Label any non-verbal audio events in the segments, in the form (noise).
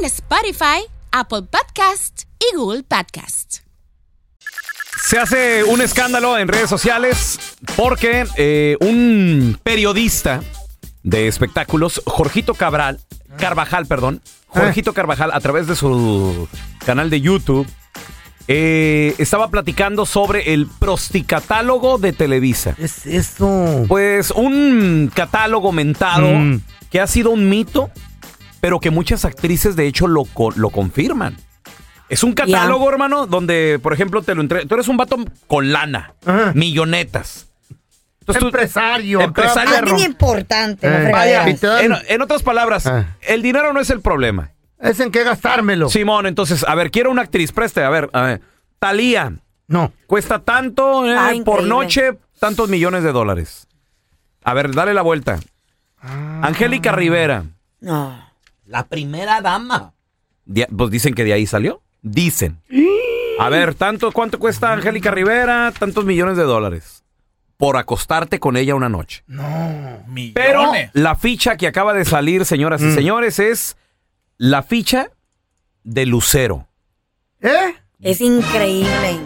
en Spotify, Apple Podcast y Google Podcast. Se hace un escándalo en redes sociales porque eh, un periodista de espectáculos, Jorgito Cabral, Carvajal, perdón, Jorgito Carvajal, a través de su canal de YouTube, eh, estaba platicando sobre el prosticatálogo de Televisa. Es eso. Pues un catálogo mentado Mm. que ha sido un mito, pero que muchas actrices de hecho lo, co- lo confirman. Es un catálogo, hermano, donde, por ejemplo, te lo entre... Tú eres un vato con lana, Ajá. millonetas. Entonces tú- Empresario. Empresario. Alguien importante, no Eh, fregadera. vaya, en, en otras palabras, Ah. el dinero no es el problema. Es en qué gastármelo. Simón, entonces, a ver, quiero una actriz, preste, a ver, a ver. Talía, No. cuesta tanto eh, Ah, por increíble. noche, tantos millones de dólares. A ver, dale la vuelta. Ah. Angélica Rivera, No. La primera dama. pues dicen que de ahí salió. Dicen. A ver, tanto, ¿cuánto cuesta Angélica Rivera? Tantos millones de dólares. Por acostarte con ella una noche. Pero Millones. la ficha que acaba de salir, señoras y Mm. señores, es la ficha de Lucero. ¿Eh? Es increíble.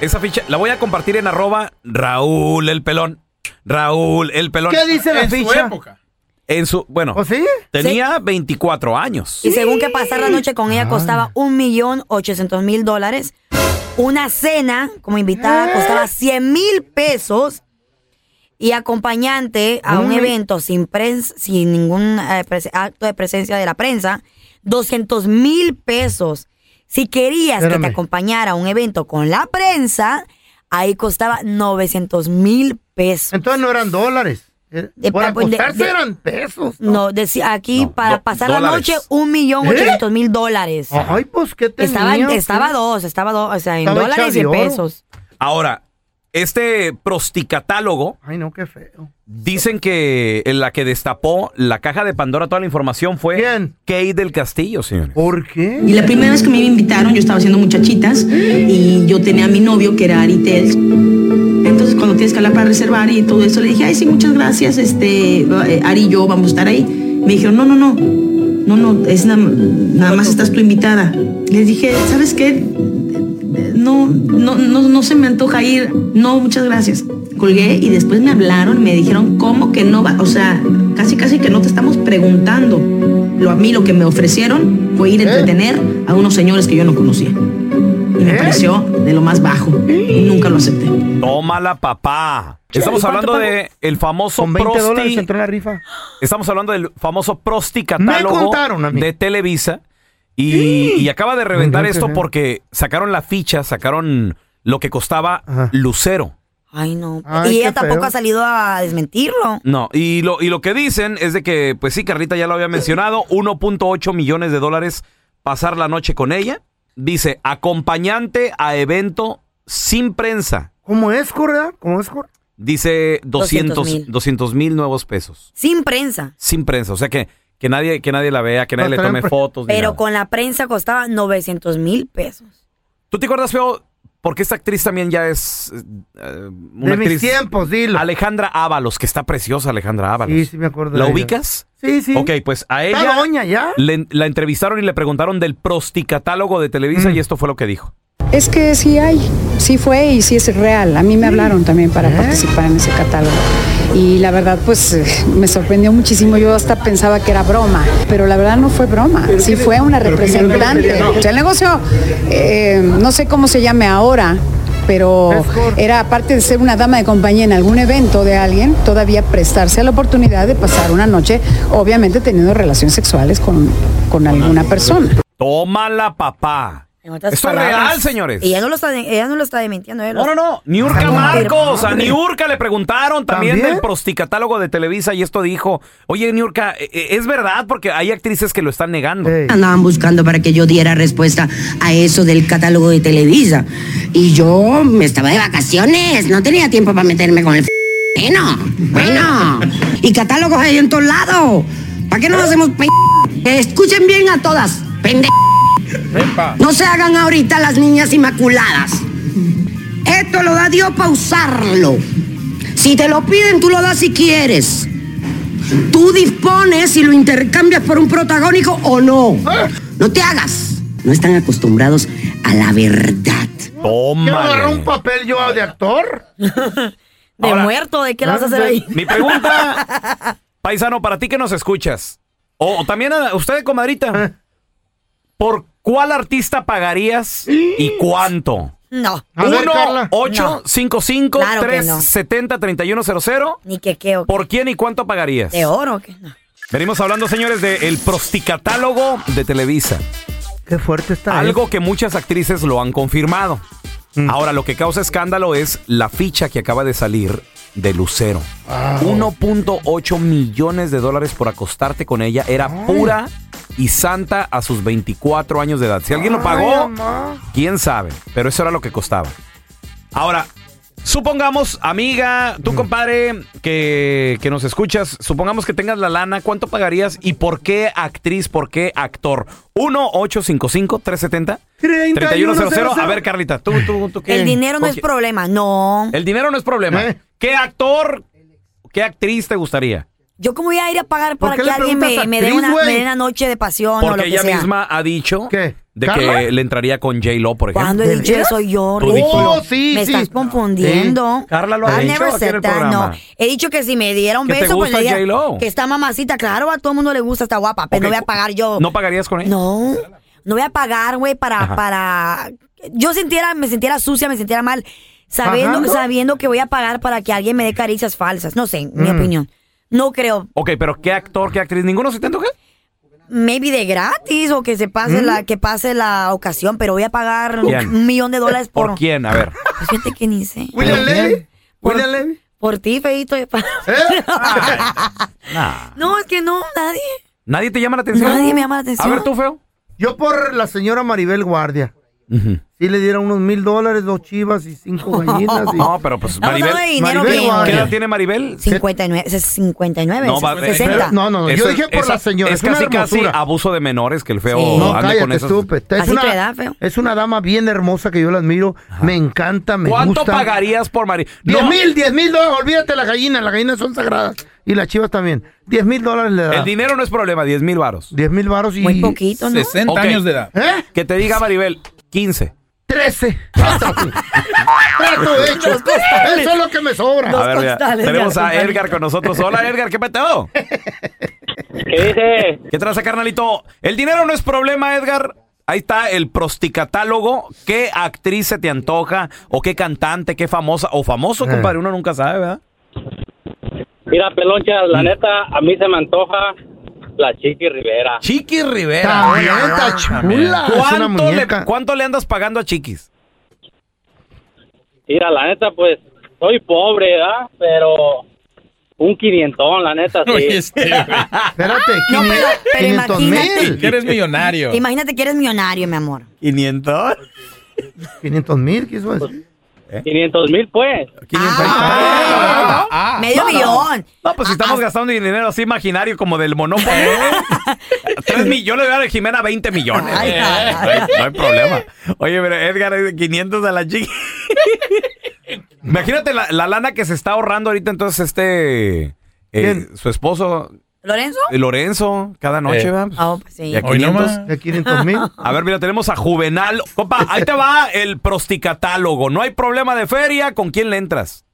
Esa ficha la voy a compartir en arroba Raúl el pelón. Raúl el pelón. ¿Qué dice la en su ficha? época. En su, bueno, ¿O sí? tenía 24 años. Y según que pasar la noche con ella costaba un millón ochocientos mil dólares. Una cena como invitada costaba 100 mil pesos. Y acompañante a un Mm. evento sin, prens- sin ningún eh, acto de presencia de la prensa, 200 mil pesos. Si querías que te acompañara a un evento con la prensa, ahí costaba 900 mil pesos. Entonces no eran dólares. Eh, De- Por de- eran pesos. No, decía aquí No, para do- pasar la noche, un millón ¿Eh? ochocientos mil dólares. Ay, pues, ¿qué tenía? Estaba, estaba dos, estaba dos, o sea, en dólares y de en pesos. Ahora, este prosticatálogo Ay, no, qué feo. dicen que en la que destapó la caja de Pandora toda la información fue ¿Quién? Kate del Castillo, señores. ¿Por qué? Y la primera vez que me invitaron, yo estaba haciendo muchachitas y yo tenía a mi novio que era Ari Tells. Entonces, cuando tienes que hablar para reservar y todo eso, le dije, ay, sí, muchas gracias, este, eh, Ari y yo vamos a estar ahí. Me dijeron, no, no, no, no, no, es na- nada más estás tu invitada. Les dije, ¿sabes qué? No, no, no, no se me antoja ir. No, muchas gracias. Colgué y después me hablaron me dijeron, ¿cómo que no va? O sea, casi, casi que no te estamos preguntando. Lo, a mí lo que me ofrecieron fue ir a entretener a unos señores que yo no conocía. Y me ¿Eh? pareció de lo más bajo. Y nunca lo acepté. Tómala, papá. Estamos ¿Y cuánto hablando de el famoso Con 20 dólares prosti. entró en la rifa. Estamos hablando del famoso prosti Me catálogo contaron a mí. de Televisa. Y, y acaba de reventar esto sí. porque sacaron la ficha, sacaron lo que costaba Ajá. Lucero. Ay, no. Ay, y ella qué tampoco feo. ha salido a desmentirlo. No, y lo, y lo que dicen es de que, pues sí, Carlita ya lo había mencionado, 1.8 millones de dólares pasar la noche con ella. Dice, acompañante a evento sin prensa. ¿Cómo es, Correa? ¿Cómo es, Correa? Dice 200 200,000. 200 mil nuevos pesos. Sin prensa. Sin prensa. O sea que, que, nadie, que nadie la vea, que nadie le tome fotos. Pero nada. con la prensa costaba 900 mil pesos. ¿Tú te acuerdas, Feo? Porque esta actriz también ya es eh, una De mis actriz. tiempos, dilo. Alejandra Ábalos, que está preciosa Alejandra Ábalos. Sí, sí me acuerdo de ¿La ella. ubicas? Sí, sí. Ok, pues a ella... ¿Está doña ya? Le- la entrevistaron y le preguntaron del prosticatálogo de Televisa Mm. y esto fue lo que dijo. Es que sí hay, sí fue y sí es real. A mí me hablaron también para ¿Eh? participar en ese catálogo. Y la verdad, pues eh, me sorprendió muchísimo. Yo hasta pensaba que era broma, pero la verdad no fue broma. Sí fue una representante. O sea, el negocio, eh, no sé cómo se llame ahora, pero era aparte de ser una dama de compañía en algún evento de alguien, todavía prestarse a la oportunidad de pasar una noche, obviamente teniendo relaciones sexuales con, con alguna persona. Tómala, papá. Esto es real, señores. Ella no lo está, ella no lo está desmintiendo. ella lo- No, no, no. Niurka Marcos. A. Niurka le preguntaron también, ¿También? del prosticatálogo de Televisa y esto dijo, oye, Niurka, eh, eh, ¿es verdad? Porque hay actrices que lo están negando. Andaban buscando para que yo diera respuesta a eso del catálogo de Televisa. Y yo me estaba de vacaciones, no tenía tiempo para meterme con el f- bueno, bueno. Y catálogos hay en todos lados. ¿Para qué nos hacemos pe... Que escuchen bien a todas, pende... No se hagan ahorita las niñas inmaculadas. Esto lo da Dios para usarlo. Si te lo piden, tú lo das si quieres. Tú dispones si lo intercambias por un protagónico o no. No te hagas. No están acostumbrados a la verdad. ¿Quiero agarrar un papel yo de actor? (laughs) De Ahora- muerto, ¿de qué lo vas a hacer ahí? Mi pregunta, (laughs) paisano, para ti que nos escuchas, o, o también a usted, comadrita, ¿por cuál artista pagarías y (gasps) cuánto? No, A ver, Carla. 1-855-370-3100. Claro que no. ni que qué, o qué. ¿Por quién y cuánto pagarías? ¿De oro o qué? No. Venimos hablando, señores, del prosticatálogo de Televisa. Qué fuerte está. Algo que muchas actrices lo han confirmado. Mm. Ahora, lo que causa escándalo es la ficha que acaba de salir de Lucero. Ah. 1.8 millones de dólares por acostarte con ella. Era pura y santa a sus 24 años de edad. Si alguien lo pagó, quién sabe. Pero eso era lo que costaba. Ahora, supongamos, amiga, tu compadre que, que nos escuchas, supongamos que tengas la lana, ¿cuánto pagarías y por qué actriz, por qué actor? 1-855-370-3100. A ver, Carlita, tú, tú, tú, ¿qué? El dinero no ¿Con es quién? problema, no. El dinero no es problema. ¿Eh? ¿Qué actor, qué actriz te gustaría? Yo cómo voy a ir a pagar ¿Por para que alguien me, me dé una, güey? me dé una noche de pasión o lo Porque que ella sea. misma ha dicho ¿Qué? de ¿Carla? que le entraría con J-Lo, por ejemplo. ¿Cuándo he ¿De dicho eso yo? Tú? Oh, sí, Me sí. estás confundiendo. Sí. Carla lo ha I've dicho never aquí en said el that, programa. no. He dicho que si me diera un Que te beso, pues gusta le diría J.Lo. que está mamacita. Claro, a todo el mundo le gusta, está guapa, pero Ok, no voy a pagar yo. ¿No pagarías con ella? No, no voy a pagar, güey, para, Ajá. para... Yo sintiera, me sintiera sucia, me sintiera mal, sabiendo, ¿Pagando? sabiendo que voy a pagar para que alguien me dé caricias falsas. No sé, mi Mm. opinión. No creo. Ok, pero ¿qué actor, qué actriz? ¿Ninguno se te antoja? Maybe de gratis o que se pase la que pase la ocasión, pero voy a pagar ¿Mm? ¿Quién? un millón de dólares por... ¿Por quién? A ver. Pues fíjate que ni sé. ¿William Levy? ¿William Levy? Por ti, feito. ¿Eh? (laughs) Nah. No, es que no, nadie. ¿Nadie te llama la atención? Nadie me llama la atención. A ver, tú, feo. Yo por la señora Maribel Guardia. Ujú. Sí le dieron unos mil dólares, dos chivas y cinco (laughs) gallinas. y- No, pero pues Maribel. ¿Qué edad güey. tiene Maribel? 59, es 59, No, va- 60. No, no, no, yo Eso- dije por esa- la señora, Es es una casi, casi hermosura. abuso de menores que el feo Sí. No, ande cállate, con estúpido. Es una, edad, feo. es una dama bien hermosa que yo la admiro. Me encanta, me ¿Cuánto gusta. pagarías por Maribel? Diez mil, diez mil dólares. Olvídate las gallinas. Las gallinas son sagradas. Y las chivas también. Diez mil dólares le da. El dinero no es problema, 10 mil varos. Diez mil varos y... Muy poquito, ¿no? 60 Ok. años de edad. ¿Eh? Que te diga Maribel, 15. Trece. (laughs) Trato hecho. Eso es lo que me sobra. A ver, mira, costales, tenemos ya, a. Edgar con nosotros. Hola, Edgar, ¿qué peteo? ¿Qué dice? ¿Qué traza, carnalito? El dinero no es problema, Edgar. Ahí está el prosticatálogo. ¿Qué actriz se te antoja? ¿O qué cantante? ¿Qué famosa? O famoso, Eh. compadre. Uno nunca sabe, ¿verdad? Mira, Peloncha, Mm. la neta, a mí se me antoja la Chiqui Rivera. Chiqui Rivera. También está chula. Es una ¿Cuánto le, muñeca. ¿Cuánto le andas pagando a Chiquis? Mira, la neta, pues, soy pobre, ¿verdad? Pero un quinientón, la neta, sí. Oye, este, güey. (laughs) Espérate, No, pero- pero 500 imagínate. mil. Que eres millonario. Imagínate que eres millonario, mi amor. ¿500? 500 mil, quiso decir. 500 mil, pues. Ah, Ah, medio no, no. millón. No, pues si estamos gastando dinero así imaginario como del Monopoly. Tres millones, yo le voy a dar a Jimena 20 millones. Ay, Eh, no, hay, no hay problema. Oye, pero Edgar, eh, 500 a la chiqui. (laughs) Imagínate la, la lana que se está ahorrando ahorita entonces este... eh, su esposo, ¿Lorenzo? eh, Lorenzo, cada noche, Eh. ¿verdad? Ah, pues sí. Y a Hoy 500. nomás. De 500 mil. (laughs) A ver, mira, tenemos a Juvenal. Compa, ahí te va el prosticatálogo. No hay problema de feria. ¿Con quién le entras?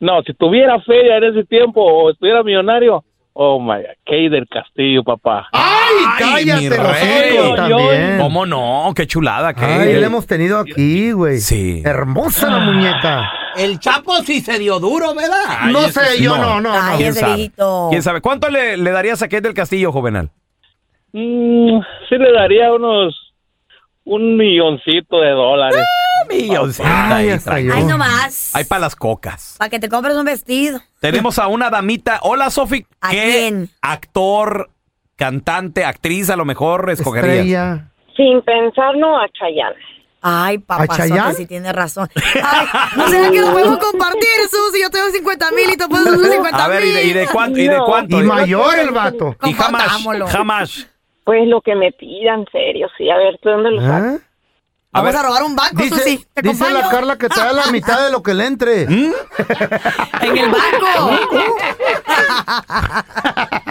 No, si tuviera feria en ese tiempo o estuviera millonario, oh my God, Kay del Castillo, papá. ¡Ay, cállate mi los rey! también! ¿Cómo no? Qué chulada, que Ay, la hemos tenido aquí, güey. Sí. Hermosa la muñeca. El Chapo sí se dio duro, ¿verdad? no sé, yo no, no, no. Ay, ¿Quién ese sabe? viejito. ¿Quién sabe? ¿Cuánto le, le darías a Kate del Castillo, Juvenal? Mm, sí le daría unos un milloncito de dólares. Milloncita Ay, ahí, tranquilo. Ay, no más. Hay para las cocas. Para que te compres un vestido. Tenemos a una damita. Hola, Sofi. ¿A ¿Qué quién? actor, cantante, actriz a lo mejor escogerías? Estrella. Sin pensarlo a Chayanne. Ay, Chayanne? si tienes razón. Ay, (laughs) ¿no será que nos podemos compartir, Susi? Yo tengo 50 mil y tú puedes unos 50 A ver, ¿y de, y de cuánto? ¿Y de cuánto? Y mayor el vato. Y jamás, jamás. Pues lo que me pidan, serio, sí. A ver, ¿tú dónde lo sacas? ¿Ah? A Vamos ver. a robar un banco, Dice, Susi. ¿Te dice acompaño? la Carla que te da la mitad de lo que le entre. ¿Mm? (laughs) En el banco. (laughs)